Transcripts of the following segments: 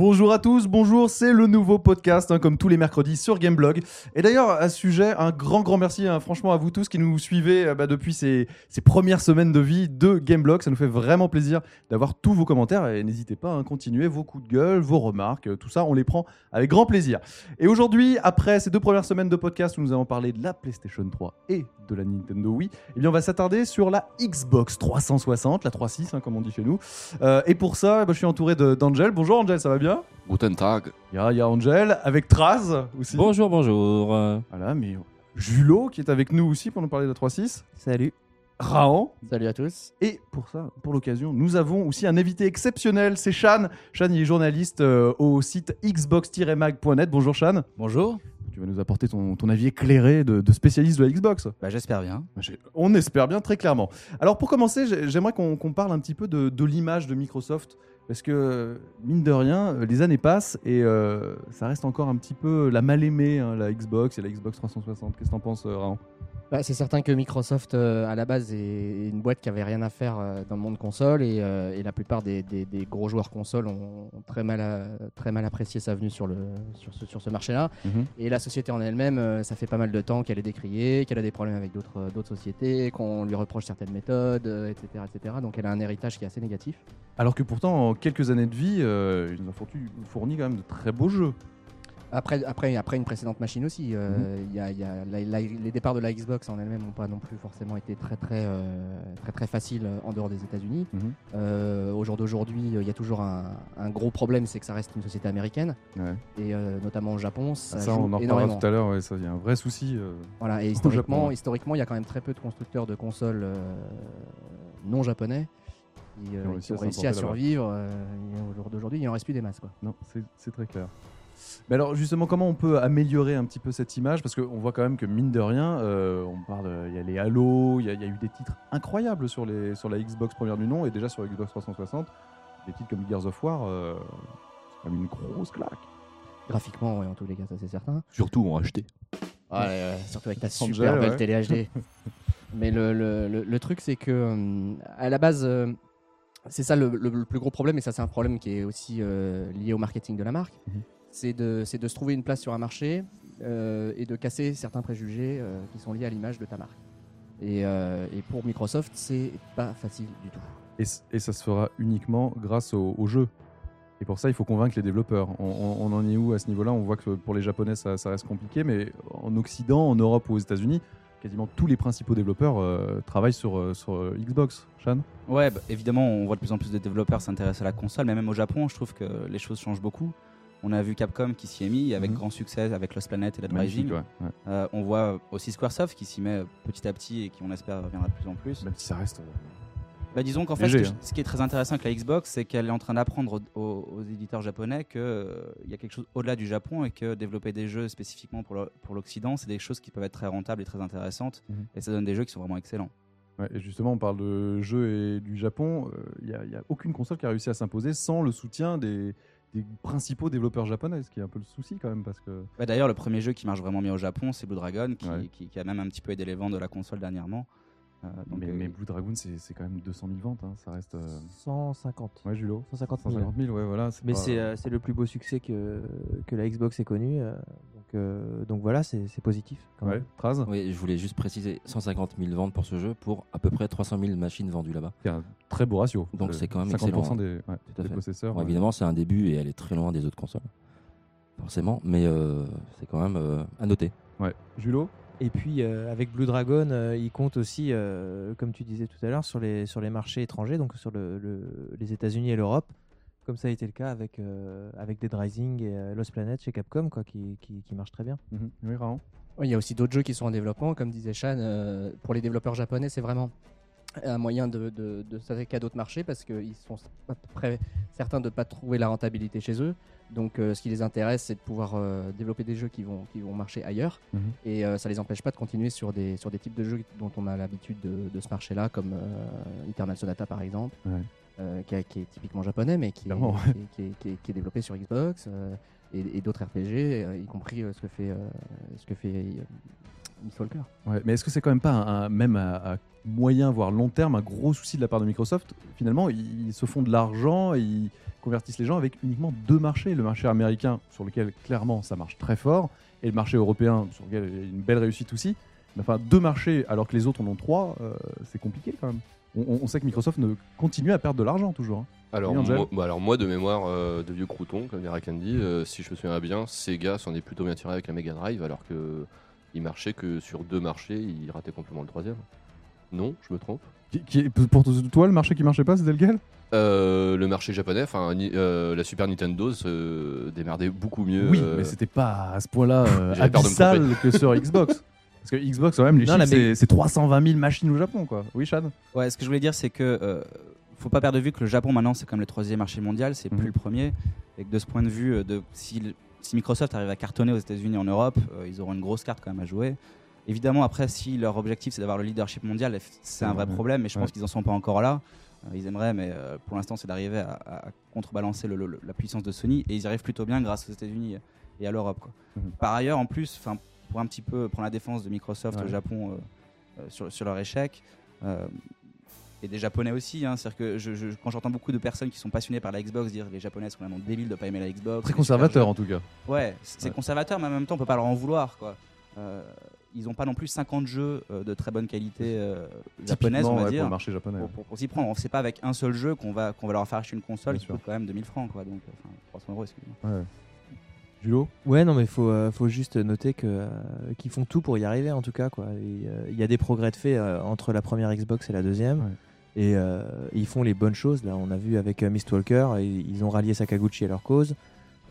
Bonjour à tous, bonjour, c'est le nouveau podcast, hein, comme tous les mercredis sur Gameblog. Et d'ailleurs, à ce sujet, un grand, grand merci, hein, franchement, à vous tous qui nous suivez euh, bah, depuis ces, premières semaines de vie de Gameblog. Ça nous fait vraiment plaisir d'avoir tous vos commentaires et n'hésitez pas à hein, continuer vos coups de gueule, vos remarques, euh, tout ça, on les prend avec grand plaisir. Et aujourd'hui, après ces deux premières semaines de podcast où nous avons parlé de la PlayStation 3 et de la Nintendo Wii, eh bien, on va s'attarder sur la Xbox 360, la 3.6, hein, comme on dit chez nous. Euh, et pour ça, bah, je suis entouré d'Angel. Bonjour Angel, ça va bien? Guten Tag. Il y a, il y a Angel avec Traz aussi. Bonjour, bonjour. Euh, Voilà, mais Julo qui est avec nous aussi pour nous parler de la 3.6. Salut. Raon. Salut à tous. Et pour ça, pour l'occasion, nous avons aussi un invité exceptionnel, c'est Shan. Shan, il est journaliste euh, au site xbox-mag.net. Bonjour Shan. Bonjour. Tu vas nous apporter ton, ton avis éclairé de, de spécialiste de la Xbox. Bah, J'espère bien. On espère bien, très clairement. Alors pour commencer, j'ai- j'aimerais qu'on qu'on parle un petit peu de, de l'image de Microsoft. Parce que, mine de rien, euh, les années passent et euh, ça reste encore un petit peu la mal-aimée, hein, la Xbox et la Xbox 360. Qu'est-ce que t'en penses, euh, Raon? Bah, c'est certain que Microsoft, euh, à la base, est une boîte qui avait rien à faire euh, dans le monde console et, euh, et la plupart des, des- des gros joueurs console ont, ont très, mal à- très mal apprécié sa venue sur, le, sur ce, sur ce marché-là. Mhm. Et la société en elle-même, ça fait pas mal de temps qu'elle est décriée, qu'elle a des problèmes avec d'autres sociétés, qu'on lui reproche certaines méthodes, etc., etc. Donc elle a un héritage qui est assez négatif. Alors que pourtant, en quelques années de vie, ils nous ont fourni, fourni quand même de très beaux jeux. Après, après, après une précédente machine aussi, euh, Mhm. il y a- il y a la- la- les départs de la Xbox en elle-même n'ont pas non plus forcément été très très euh, très très faciles en dehors des États-Unis. Mhm. Euh, au jour d'aujourd'hui, euh, il y a toujours un, un gros problème, c'est que ça reste une société américaine Ouais. et notamment au Japon, ça, Ça, joue on en reparlera tout à l'heure. Ouais, ça, il y a un vrai souci. Voilà, et historiquement, ouais. historiquement, il y a quand même très peu de constructeurs de consoles non japonais qui, Qui ont réussi qui ont à réussi survivre. au jour d'aujourd'hui, il en reste plus des masses quoi. Non, c'est très clair. Mais alors justement, comment on peut améliorer un petit peu cette image? Parce qu'on voit quand même que mine de rien, euh, on parle, de- il y a les Halo, il y, a- il y a eu des titres incroyables sur, les, sur la Xbox première du nom et déjà sur la Xbox 360, des titres comme Gears of War, euh, c'est quand même une grosse claque. Graphiquement, ouais, en tous les cas, ça c'est certain. surtout en HD. Ouais, ouais, surtout avec ta Angel, super belle ouais. télé HD. Mais le, le- le- le truc, c'est que euh, à la base, euh, c'est ça le, le- le plus gros problème, et ça, c'est un problème qui est aussi euh, lié au marketing de la marque. Mhm. C'est de, c'est de se trouver une place sur un marché euh, et de casser certains préjugés euh, qui sont liés à l'image de ta marque. Et, euh, et pour Microsoft, c'est pas facile du tout. Et, ça se fera uniquement grâce au, au jeu. Et pour ça, il faut convaincre les développeurs. On, on- on en est où à ce niveau-là? On voit que pour les Japonais, ça, ça reste compliqué, mais en Occident, en Europe ou aux États-Unis, quasiment tous les principaux développeurs euh, travaillent sur, euh, sur euh, Xbox. Shan Ouais, bah, évidemment, on voit de plus en plus de développeurs s'intéresser à la console, mais même au Japon, je trouve que les choses changent beaucoup. On a vu Capcom qui s'y est mis avec Mhm. grand succès avec Lost Planet et Dead Rising. ouais, ouais. Euh, on voit aussi Squaresoft qui s'y met petit à petit et qui, on espère, reviendra de plus en plus. Même si ça reste. euh, Bah, disons qu'en fait, Léger, ce, que- hein. ce qui est très intéressant avec la Xbox, c'est qu'elle est en train d'apprendre aux, éditeurs japonais qu'il y a quelque chose au-delà du Japon et que développer des jeux spécifiquement pour l'Occident, c'est des choses qui peuvent être très rentables et très intéressantes. Mhm. Et ça donne des jeux qui sont vraiment excellents. Ouais, et justement, on parle de jeux et du Japon. Il n'y a, y a aucune console qui a réussi à s'imposer sans le soutien des, des principaux développeurs japonais, ce qui est un peu le souci quand même. Parce que... Bah, D'ailleurs, le premier jeu qui marche vraiment bien au Japon, c'est Blue Dragon, qui, Ouais. qui- qui a même un petit peu aidé les ventes de la console dernièrement. Euh, donc, mais, euh, mais Blue Dragon, c'est quand même 200 000 ventes. hein, Ça reste. euh, 150. Ouais, Julo 150 000. 150 000, ouais, voilà. Mais pas- c'est euh, c'est le plus beau succès que, que la Xbox ait connu. Euh, donc, voilà, c'est positif. Quand Ouais, même. Traz Oui, je voulais juste préciser 150 000 ventes pour ce jeu pour à peu près 300 000 machines vendues là-bas. C'est un très beau ratio. Donc c'est quand même 50% excellent, des, ouais, à des fait. possesseurs. Bon, ouais. évidemment, c'est un début et elle est très loin des autres consoles. Forcément, mais euh, c'est quand même euh, à noter. Ouais. Julo Et puis euh, avec Blue Dragon, euh, il compte aussi, euh, comme tu disais tout à l'heure, sur les, sur les marchés étrangers, donc sur le, le- les États-Unis et l'Europe, comme ça a été le cas avec, euh, avec Dead Rising et euh, Lost Planet chez Capcom, quoi, qui, qui, qui marche très bien. Mhm. Oui, Il y a aussi d'autres jeux qui sont en développement, comme disait Shan. euh, pour les développeurs japonais, c'est vraiment un moyen de, de, de s'attaquer à d'autres marchés parce qu'ils sont à peu près certains de ne pas trouver la rentabilité chez eux. Donc, euh, ce qui les intéresse, c'est de pouvoir euh, développer des jeux qui vont, qui vont marcher ailleurs. Mhm. Et euh, ça les empêche pas de continuer sur des, sur des types de jeux dont on a l'habitude de, de ce marché-là, comme euh, Eternal Sonata par exemple, Ouais. Euh, qui, a- qui est typiquement japonais, mais qui est, Clairement, qui est- qui est- qui est- qui est développé sur Xbox. euh, et, et d'autres RPG, euh, y compris euh, ce que fait, ce que fait Miss Walker. Ouais, mais est-ce que c'est quand même pas un, un- même à, à moyen voire long terme un gros souci de la part de Microsoft? Finalement, ils, ils se font de l'argent ils convertissent les gens avec uniquement deux marchés le marché américain sur lequel clairement ça marche très fort et le marché européen sur lequel il y a une belle réussite aussi. Mais enfin, deux marchés alors que les autres en ont trois, c'est compliqué quand même. On, sait que Microsoft ne continue à perdre de l'argent toujours. hein. Alors, moi, bah, alors moi, de mémoire de vieux crouton, comme dirait Candy, euh, si je me souviens bien, Sega s'en est plutôt bien tiré avec la Mega Drive, alors que il marchait que sur deux marchés, il ratait complètement le troisième. Non, je me trompe. Qui- qui- pour toi, le marché qui marchait pas, c'était lequel Euh, le marché japonais, enfin euh, la Super Nintendo se démerdait beaucoup mieux. Oui, euh, mais c'était pas à ce point-là euh, abyssal que sur Xbox. Parce que Xbox, quand même, les Non, chiffres, la c'est c'est 320 000 machines au Japon, quoi. Oui, Chad Ouais, ce que je voulais dire, c'est que euh, faut pas perdre de vue que le Japon maintenant c'est comme le troisième marché mondial, c'est Mhm. plus le premier, et que de ce point de vue, euh, de, si, Microsoft arrive à cartonner aux États-Unis et en Europe, euh, ils auront une grosse carte quand même à jouer. Évidemment, après, si leur objectif c'est d'avoir le leadership mondial, c'est un vrai problème, mais je pense Ouais. qu'ils en sont pas encore là. Euh, ils aimeraient, mais pour l'instant, c'est d'arriver à, à contrebalancer le- le- la puissance de Sony, et ils y arrivent plutôt bien grâce aux États-Unis et à l'Europe. quoi. Mhm. Par ailleurs, en plus, pour un petit peu prendre la défense de Microsoft Ouais. au Japon euh, euh, sur, sur leur échec, euh, et des Japonais aussi, hein, c'est-à-dire que je, je- quand j'entends beaucoup de personnes qui sont passionnées par la Xbox dire les Japonais sont un nom débile de pas aimer la Xbox, Très conservateur, en tout cas. Ouais, c'est Ouais. conservateur, mais en même temps, on peut pas leur en vouloir. Quoi. Ils ont pas non plus 50 jeux de très bonne qualité euh, japonaise, on va ouais, dire. Pour le marché japonais. Pour, pour- pour s'y prendre, c'est pas avec un seul jeu qu'on va, qu'on va leur faire acheter une console Bien qui sûr. coûte quand même 2000 francs, quoi. Donc, euh, enfin, 300 euros, excusez-moi. Ouais. Julo Ouais, non, mais faut, euh, faut juste noter que euh, qu'ils font tout pour y arriver en tout cas. quoi. Euh, Il y a des progrès de fait entre la première Xbox et la deuxième. Ouais. Et euh, ils font les bonnes choses. Là, on a vu avec Mistwalker, ils ont rallié Sakaguchi à leur cause.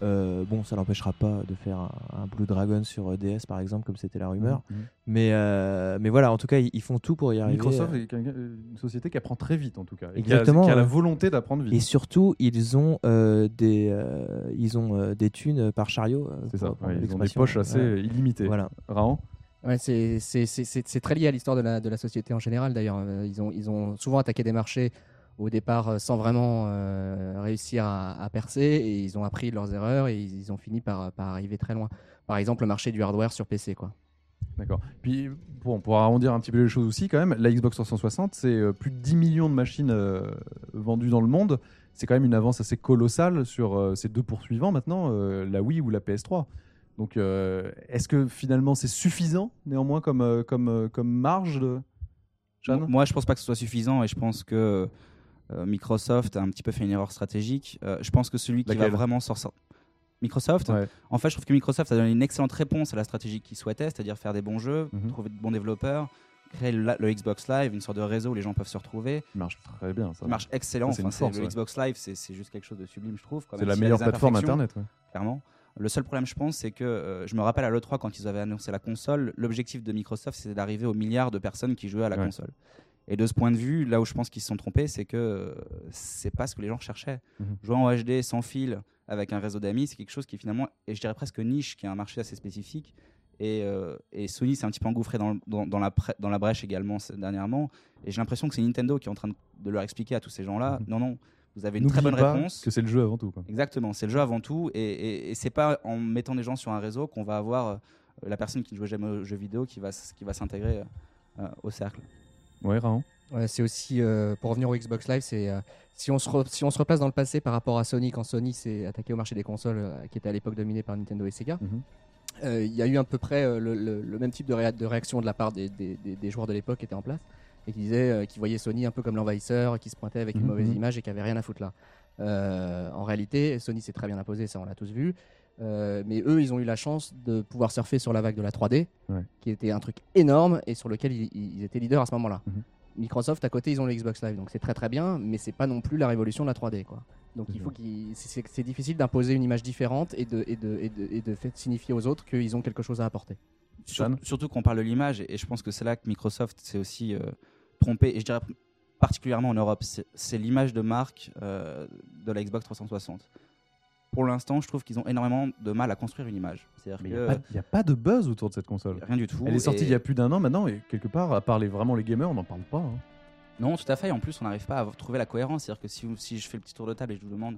Euh, bon, ça n'empêchera pas de faire un, un Blue Dragon sur euh, DS par exemple, comme c'était la rumeur. Mhm. Mais, euh, mais voilà, en tout cas, ils, ils font tout pour y arriver. Microsoft est une société qui apprend très vite, en tout cas. et qui a- Exactement, Qui a, la volonté d'apprendre vite. Et surtout, ils ont euh, des, euh, ils ont euh, des thunes par chariot. C'est ça. ouais, ils ont des poches assez Ouais. illimitées. Voilà. Raon Ouais, c'est- c'est c'est- c'est- c'est très lié à l'histoire de la, de la société en général d'ailleurs. Ils ont, ils ont souvent attaqué des marchés au départ euh, sans vraiment euh, réussir à, à percer et ils ont appris de leurs erreurs et ils, ils ont fini par, par arriver très loin. Par exemple, le marché du hardware sur PC. Quoi. D'accord. Puis, bon, pour arrondir un petit peu les choses aussi, quand même, la Xbox 360, c'est euh, plus de 10 millions de machines euh, vendues dans le monde. C'est quand même une avance assez colossale sur euh, ces deux poursuivants maintenant, euh, la Wii ou la PS3. Donc, euh, est-ce que finalement c'est suffisant, néanmoins, comme, comme, comme marge de... Jeanne Moi, je pense pas que ce soit suffisant et je pense que euh, Microsoft a un petit peu fait une erreur stratégique. Euh, je pense que celui qui Laquelle va vraiment sortir. Microsoft Ouais. En fait, je trouve que Microsoft a donné une excellente réponse à la stratégie qu'ils souhaitaient, c'est-à-dire faire des bons jeux, Mhm. trouver de bons développeurs, créer le, le Xbox Live, une sorte de réseau où les gens peuvent se retrouver. Ça marche très bien, ça. Ça marche excellent. Ça, Enfin, force, le ouais. Xbox Live, c'est juste quelque chose de sublime, je trouve. C'est la meilleure plateforme Internet. ouais. Clairement. Le seul problème, je pense, c'est que euh, je me rappelle à l'E3 quand ils avaient annoncé la console, l'objectif de Microsoft, c'était d'arriver au milliard de personnes qui jouaient à la console. Et de ce point de vue, là où je pense qu'ils se sont trompés, c'est que euh, c'est pas ce que les gens recherchaient. Mhm. Jouer en HD sans fil avec un réseau d'amis, c'est quelque chose qui est finalement, et je dirais presque niche, qui a un marché assez spécifique. Et, euh, et Sony s'est un petit peu engouffré dans, dans, dans la, dans la brèche également dernièrement. Et j'ai l'impression que c'est Nintendo qui est en train de, de leur expliquer à tous ces gens-là Mhm. non, non, vous avez une très bonne pas réponse. que c'est le jeu avant tout. quoi. Exactement, c'est le jeu avant tout, et, et, et c'est pas en mettant des gens sur un réseau qu'on va avoir euh, la personne qui ne joue jamais aux jeux vidéo qui va, qui va s'intégrer euh, au cercle. Ouais, Raon Ouais, c'est aussi, euh, pour revenir au Xbox Live, c'est euh, si, on se re- si on se replace dans le passé par rapport à Sony, quand Sony s'est attaqué au marché des consoles, euh, qui était à l'époque dominé par Nintendo et Sega, Mhm. il y a eu à peu près le, le- le même type de, réa- de réaction de la part des, des- des- des joueurs de l'époque qui étaient en place et qui disaient, euh, qui voyaient Sony un peu comme l'envahisseur, qui se pointait avec une Mhm, mauvaise mhm. image et qui avait rien à foutre là. En réalité, Sony s'est très bien imposé, ça on l'a tous vu. Euh, mais eux, ils ont eu la chance de pouvoir surfer sur la vague de la 3D, Ouais. qui était un truc énorme et sur lequel ils, ils étaient leaders à ce moment-là. Mhm. Microsoft à côté ils ont le Xbox Live donc c'est très très bien mais c'est pas non plus la révolution de la 3D quoi donc C'est il faut c'est difficile d'imposer une image différente et de et de et de, et de faire signifier aux autres qu'ils ont quelque chose à apporter Sur- surtout qu'on parle de l'image, et je pense que c'est là que Microsoft s'est aussi euh, trompé, et je dirais particulièrement en Europe, c'est c'est l'image de marque euh, de la Xbox 360. Pour l'instant, je trouve qu'ils ont énormément de mal à construire une image. Il n'y a, pas de buzz autour de cette console. rien du tout. Elle est sortie et- il y a plus d'un an maintenant et quelque part, à part les, vraiment les gamers, on n'en parle pas. hein. Non, tout à fait. Et en plus, on n'arrive pas à trouver la cohérence. C'est-à-dire que si, vous- si je fais le petit tour de table et je vous demande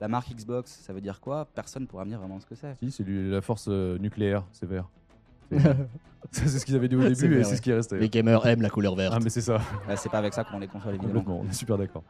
la marque Xbox, ça veut dire quoi? Personne ne pourra me dire vraiment ce que c'est. Si, c'est la force euh, nucléaire, c'est vert. C'est ce qu'ils avaient dit au début et c'est ouais. ce qui est resté. Les gamers aiment la couleur verte. Ah, mais c'est ça. C'est pas avec ça qu'on les consoles évidemment. Complètement, on est super d'accord.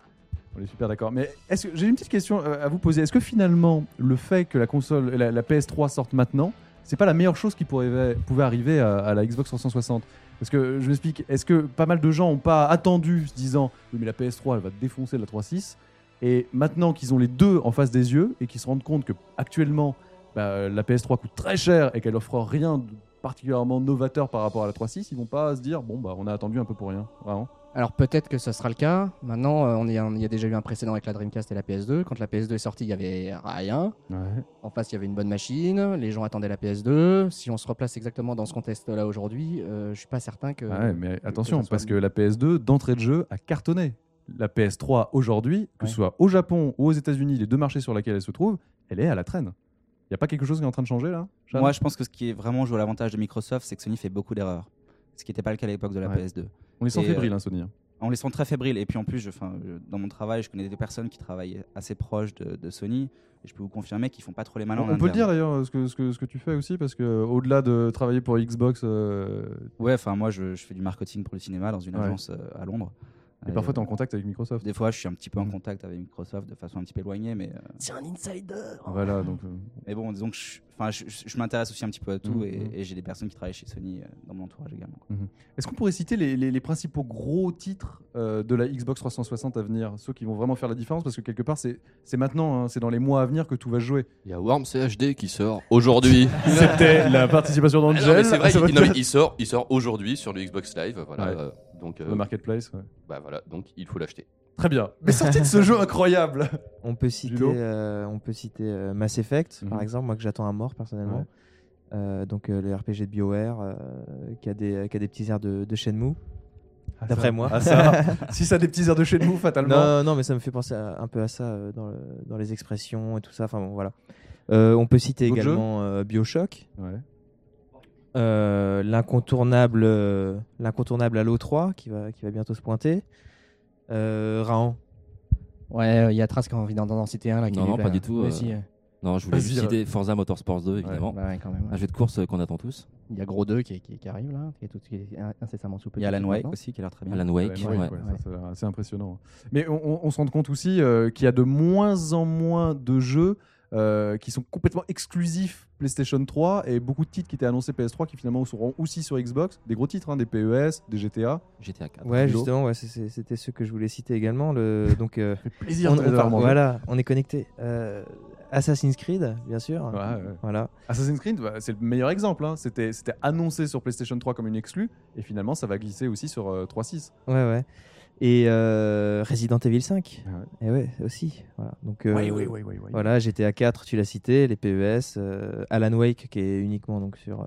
On est super d'accord. Mais est-ce que j'ai une petite question euh, à vous poser. Est-ce que finalement le fait que la console, la, la PS3 sorte maintenant, c'est pas la meilleure chose qui pourrait, pouvait arriver à, la Xbox 360 Parce que je m'explique. Est-ce que pas mal de gens ont pas attendu, se disant oui mais la PS3 elle va défoncer la 3.6 et maintenant qu'ils ont les deux en face des yeux et qu'ils se rendent compte que actuellement bah, la PS3 coûte très cher et qu'elle offre rien de particulièrement novateur par rapport à la 3.6, ils vont pas se dire bon bah on a attendu un peu pour rien, vraiment. Alors peut-être que ce sera le cas. Maintenant, euh, on est, il y a déjà eu un précédent avec la Dreamcast et la PS2. Quand la PS2 est sortie, il y avait rien. En face, il y avait une bonne machine. Les gens attendaient la PS2. Si on se replace exactement dans ce contexte-là aujourd'hui, euh, je suis pas certain que. Ouais, mais attention, soit parce que la PS2, d'entrée de jeu, a cartonné. La PS3, aujourd'hui, que Ouais. ce soit au Japon ou aux États-Unis, les deux marchés sur lesquels elle se trouve, elle est à la traîne. Il n'y a pas quelque chose qui est en train de changer là Jeanne? Moi, je pense que ce qui est vraiment joué à l'avantage de Microsoft, c'est que Sony fait beaucoup d'erreurs. Ce qui n'était pas le cas à l'époque de la Ouais. PS2. On les sent et, fébriles, euh, hein, Sony. hein. On les sent très fébriles. Et puis en plus, je, enfin, je- dans mon travail, je connais des personnes qui travaillent assez proches de, de Sony. Et je peux vous confirmer qu'ils font pas trop les malins. On peut le dire d'ailleurs, ce que, ce, que, ce que tu fais aussi, parce que au-delà de travailler pour Xbox, euh, Ouais, enfin, moi, je, je fais du marketing pour le cinéma dans une Ouais. agence euh, à Londres. Et parfois tu es en contact avec Microsoft. Des fois, je suis un petit peu en Mhm. contact avec Microsoft de façon un petit peu éloignée, mais, euh, C'est un insider. Voilà, donc. euh, mais bon, disons que je, enfin, je, je- je m'intéresse aussi un petit peu à tout Mhm, et, mhm. et j'ai des personnes qui travaillent chez Sony euh, dans mon entourage également. quoi. Est-ce qu'on pourrait citer les, les- les principaux gros titres euh, de la Xbox 360 à venir? Ceux qui vont vraiment faire la différence Parce que quelque part, c'est c'est maintenant, hein, c'est dans les mois à venir que tout va se jouer. Il y a Worm CHD qui sort aujourd'hui. C'était la participation Ah non, d'Angel. mais c'est vrai, va il, non, sort, il sort aujourd'hui sur le Xbox Live. Voilà, Ouais. euh, donc, euh, Le marketplace. ouais. bah voilà, donc il faut l'acheter. Très bien. Mais sortie de ce jeu incroyable On peut citer, euh, on peut citer euh, Mass Effect, par Mhm. exemple, moi que j'attends à mort personnellement. Ouais. Euh, donc euh, le RPG de BioWare euh, qui, a des, qui a des petits airs de, de Shenmue. D'après moi. Ah, ça. si ça a des petits airs de chez nous, fatalement. Non, non, mais ça me fait penser à- un peu à ça euh, dans, le- dans les expressions et tout ça. Enfin bon, voilà. Euh, on peut citer également euh, Bioshock, Ouais. Euh, l'incontournable, euh, l'incontournable Halo 3 qui va, qui va bientôt se pointer. Euh, Raon. Ouais, il y a Trace qui a envie d'en d'en citer un là. qui Non, non, pas du tout, euh, si, euh, Non, je voulais juste citer Forza Motorsport 2, évidemment. bah ouais, quand même. ouais. Un jeu de course euh, qu'on attend tous. Il y a Gros 2 qui, qui, qui arrive là, qui est, tout, qui est incessamment sous Il y a Alan Wake aussi qui a l'air très bien. Alan Wake. Alan ça, assez impressionnant. Mais on, on- on se rend compte aussi euh, qu'il y a de moins en moins de jeux euh, qui sont complètement exclusifs PlayStation 3 et beaucoup de titres qui étaient annoncés PS3 qui finalement seront aussi sur Xbox. Des gros titres, hein, des PES, des GTA. GTA 4. Ouais, justement, ouais, c'était ce que je voulais citer également. Le, donc, euh, Plaisir on, de on mangés. voilà, on est connecté. Euh, Assassin's Creed, bien sûr. Ouais, ouais. Voilà. Assassin's Creed, bah, c'est le meilleur exemple. hein. C'était c'était annoncé sur PlayStation 3 comme une exclue et finalement ça va glisser aussi sur euh, 3.6. Ouais, ouais. Et euh, Resident Evil 5. Et ouais, aussi. Voilà. Donc, euh, oui, oui, oui, oui. Voilà, GTA 4, tu l'as cité, les PES, euh, Alan Wake qui est uniquement donc sur, euh,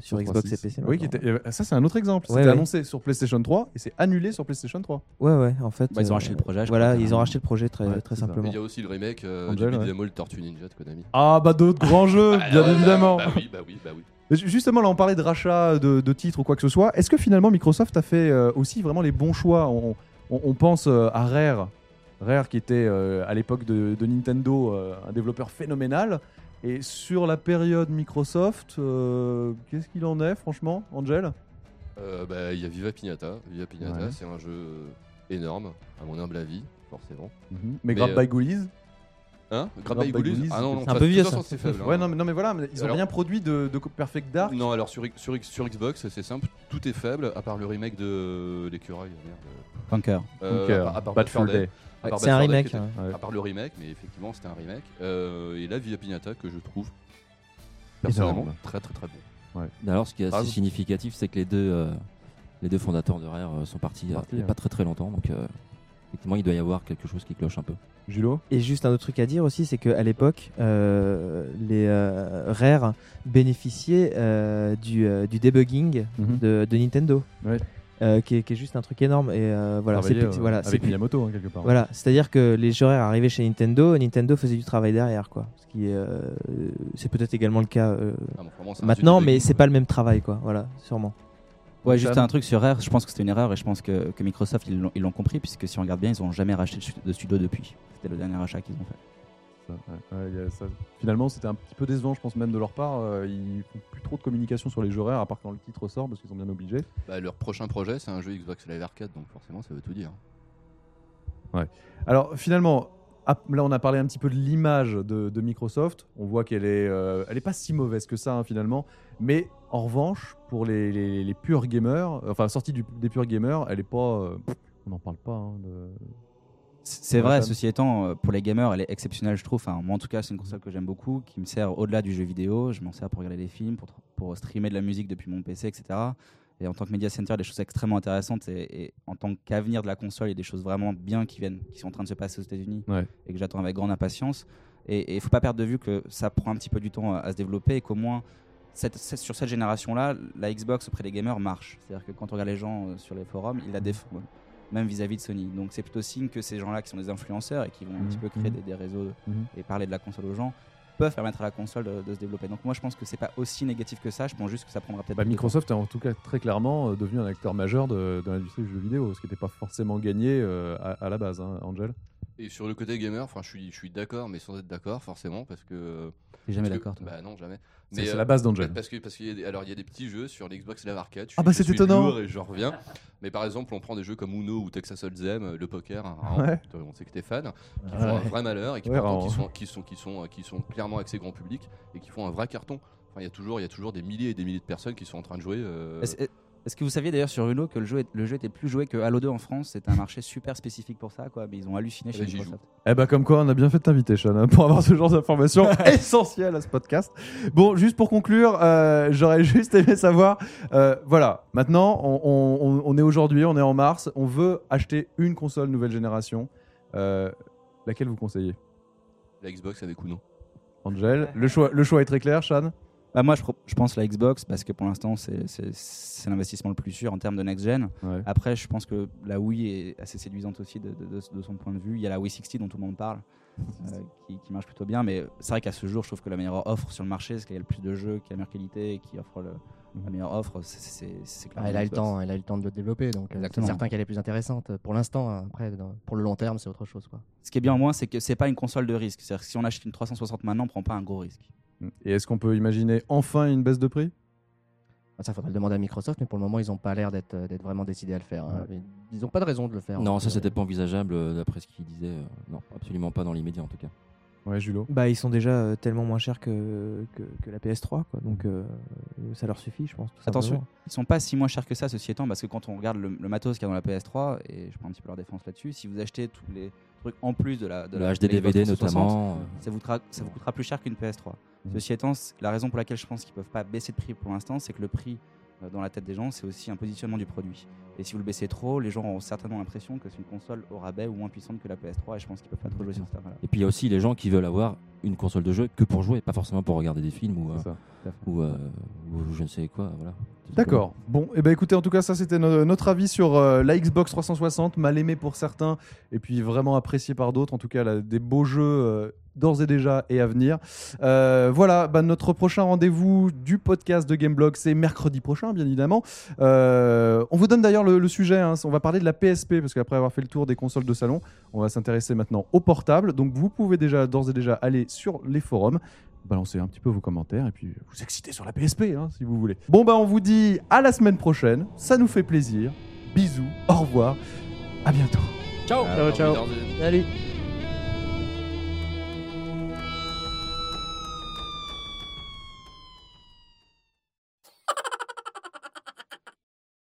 sur, Xbox 3.6. et PC. Oui, qui maintenant. était- euh, ça c'est un autre exemple. Ouais, C'était ouais. annoncé sur PlayStation 3 et c'est annulé sur PlayStation 3. Ouais, ouais, en fait. Bah, ils ont racheté le projet. je Voilà, ils ont racheté le projet très, Ouais, très simplement. il y a aussi le remake euh, Angel, du ouais. beat'em all Tortue Ninja de Konami. Ah bah d'autres grands jeux, Bah, bien ouais, évidemment. Bah, bah oui, bah oui, bah oui. Justement, là, on parlait de rachat de, de titres ou quoi que ce soit. Est-ce que finalement Microsoft a fait euh, aussi vraiment les bons choix? On, on- on pense à Rare, Rare qui était euh, à l'époque de, de Nintendo euh, un développeur phénoménal. Et sur la période Microsoft, euh, qu'est-ce qu'il en est, franchement, Angel? Euh, bah, il y a Viva Pinata. Viva Pinata, Ouais. c'est un jeu énorme, à mon humble avis, forcément. Mais, Mais, Grab euh, by Goolies? Hein? Grab by Goolies, Ah non, non, c'est un peu vieux, ça. c'est faible. hein. Ouais, non mais, non, mais voilà, mais ils ont Alors- rien produit de, de Perfect Dark. Non, alors sur, sur, sur Xbox, c'est simple, tout est faible, à part le remake de l'écureuil. Punker. Euh, euh, à, part- à part Bad Bad Fur Fur Day. Day. C'est un remake, était- hein. Ouais. À part le remake, mais effectivement, c'était un remake. Euh, et là, Viva Pinata, que je trouve Énorme. personnellement très très très bon. Alors, ce qui est assez Ah, significatif, c'est que les deux, euh, les deux fondateurs de Rare euh, sont partis Partis, il n'y a hein. pas très très longtemps. Donc, euh, effectivement, il doit y avoir quelque chose qui cloche un peu. Julo Et juste un autre truc à dire aussi, c'est qu'à l'époque, euh, les euh, Rare bénéficiaient euh, du, euh, du debugging Mhm. de, de Nintendo, Ouais. Euh, qui, est, qui est juste un truc énorme. Et euh, voilà, c'est Travailler, plus- euh, voilà, c'est avec Miyamoto, hein, quelque part. Voilà, c'est-à-dire que les joueurs arrivaient chez Nintendo, Nintendo faisait du travail derrière, quoi. Ce qui est, euh, c'est peut-être également le cas euh, Ah, bon, c'est maintenant, mais c'est pas le même travail, quoi. Voilà, sûrement. Ouais, juste un truc sur Rare, je pense que c'était une erreur et je pense que, que Microsoft ils l'ont- compris puisque si on regarde bien, ils ont jamais racheté de studio depuis. C'était le dernier achat qu'ils ont fait. Ça, ouais, ouais, il y a ça. Finalement, c'était un petit peu décevant, je pense même de leur part. Euh, ils font plus trop de communication sur les jeux rares, à part quand le titre sort, parce qu'ils sont bien obligés. Bah, leur prochain projet, c'est un jeu Xbox Live Arcade, donc forcément, ça veut tout dire. Alors finalement, là on a parlé un petit peu de l'image de, de Microsoft. On voit qu'elle est, euh, elle est pas si mauvaise que ça hein, finalement. Mais en revanche, pour les, les- les purs gamers, enfin sortie du- des purs gamers, elle est pas. euh, on n'en parle pas. hein, de- C'est vrai, ceci étant, euh, pour les gamers, elle est exceptionnelle, je trouve. Enfin, moi, en tout cas, c'est une console que j'aime beaucoup, qui me sert au-delà du jeu vidéo. Je m'en sers pour regarder des films, pour, pour streamer de la musique depuis mon PC, etc. Et en tant que media center, il y a des choses extrêmement intéressantes. Et, et en tant qu'avenir de la console, il y a des choses vraiment bien qui viennent, qui sont en train de se passer aux États-Unis Ouais. et que j'attends avec grande impatience. Et il faut pas perdre de vue que ça prend un petit peu du temps à, à se développer et qu'au moins cette- cette- sur cette génération-là, la Xbox auprès des gamers marche. C'est-à-dire que quand on regarde les gens euh, sur les forums, ils la défendent, même vis-à-vis de Sony. Donc c'est plutôt signe que ces gens-là qui sont des influenceurs et qui vont un Mhm. petit peu créer Mhm. des, des réseaux Mhm. et parler de la console aux gens peuvent permettre à la console de, de se développer. Donc moi je pense que c'est pas aussi négatif que ça. Je pense juste que ça prendra peut-être. Bah. Microsoft est en tout cas très clairement euh, devenu un acteur majeur de, de l'industrie du jeu vidéo, ce qui n'était pas forcément gagné euh, à, à la base, hein, Angel. Et sur le côté gamer, enfin, je suis, je suis d'accord, mais sans être d'accord, forcément, parce que. T'es jamais d'accord. toi. Bah non, jamais. C'est c'est euh, la base d'Angel. Parce que parce qu'il y a des, alors il y a des petits jeux sur l'Xbox Live Arcade. je Ah bah, c'est étonnant. lourd Et je reviens. Mais par exemple, on prend des jeux comme Uno ou Texas Hold'em, euh, le poker, hein, Ouais. on sait que t'es fan, qui Ouais. font un vrai malheur et qui, Ouais, pourtant, alors- qui sont qui sont qui sont qui sont clairement axés grand public et qui font un vrai carton. Enfin, il y a toujours il y a toujours des milliers et des milliers de personnes qui sont en train de jouer. euh, Est-ce que vous saviez d'ailleurs sur Uno que le jeu, est- le jeu était plus joué que Halo 2 en France? C'était un marché super spécifique pour ça, quoi. Mais ils ont halluciné chez Ouais, j'y Microsoft. Eh bah comme quoi on a bien fait de t'inviter Sean hein, pour avoir ce genre d'informations essentielles à ce podcast. Bon, juste pour conclure, euh, j'aurais juste aimé savoir, euh, voilà, maintenant on, on- on- on est aujourd'hui, on est en mars, on veut acheter une console nouvelle génération. Euh, laquelle vous conseillez? La Xbox avec Uno. Angel, le choix, le choix est très clair, Sean? Bah, moi, je, pense la Xbox parce que pour l'instant, c'est- l'investissement le plus sûr en termes de next-gen. Ouais. Après, je pense que la Wii est assez séduisante aussi de, de- de- de son point de vue. Il y a la Wii 60 dont tout le monde parle, euh, qui, qui marche plutôt bien. Mais c'est vrai qu'à ce jour, je trouve que la meilleure offre sur le marché, c'est qu'il y a le plus de jeux, qui a la meilleure qualité et qui offre le- la meilleure offre. c'est- c'est Ah, elle a eu le temps, elle a eu le temps de le développer, donc euh, c'est certain qu'elle est plus intéressante. Pour l'instant, hein, après, dans- pour le long terme, c'est autre chose. Quoi. Ce qui est bien au moins, c'est que c'est pas une console de risque. C'est-à-dire que si on achète une 360 maintenant, on prend pas un gros risque. Et est-ce qu'on peut imaginer enfin une baisse de prix? Ah, Ça, faudrait le demander à Microsoft, mais pour le moment, ils n'ont pas l'air d'être euh, d'être vraiment décidés à le faire. hein. Ils n'ont pas de raison de le faire. Non, Donc, ça euh, c'était pas envisageable euh, d'après ce qu'il disait. non, absolument pas dans l'immédiat en tout cas. Ouais, Julo. Bah, ils sont déjà euh, tellement moins chers que, que, que la PS3, quoi. Donc, euh, ça leur suffit, je pense. Attention, ils sont pas si moins chers que ça, ceci étant, parce que quand on regarde le, le matos qu'il y a dans la PS3, et je prends un petit peu leur défense là-dessus, si vous achetez tous les trucs en plus de la, de Le la HD DVD 360, notamment. ça vous, coûtera, ça vous coûtera plus cher qu'une PS3. Mhm. Ceci étant, la raison pour laquelle je pense qu'ils peuvent pas baisser de prix pour l'instant, c'est que le prix dans la tête des gens, c'est aussi un positionnement du produit. Et si vous le baissez trop, les gens auront certainement l'impression que c'est une console au rabais ou moins puissante que la PS3, et je pense qu'ils peuvent pas trop jouer sur ça. Voilà. Et puis il y a aussi les gens qui veulent avoir une console de jeu que pour jouer, pas forcément pour regarder des films ou, euh, ou, euh, ou je ne sais quoi. Voilà. D'accord. Bon, et ben écoutez, en tout cas, ça c'était no- notre avis sur euh, la Xbox 360, mal aimée pour certains, et puis vraiment appréciée par d'autres. En tout cas, elle a des beaux jeux euh, d'ores et déjà et à venir. Euh, voilà, bah, notre prochain rendez-vous du podcast de Gameblog, c'est mercredi prochain, bien évidemment. Euh, on vous donne d'ailleurs le, le sujet. hein, on va parler de la PSP parce qu'après avoir fait le tour des consoles de salon, on va s'intéresser maintenant au portable. Donc vous pouvez déjà d'ores et déjà aller sur les forums balancer un petit peu vos commentaires et puis vous exciter sur la PSP hein, si vous voulez. Bon bah on vous dit à la semaine prochaine, ça nous fait plaisir. Bisous, au revoir, à bientôt. Ciao, ciao, ciao. Salut.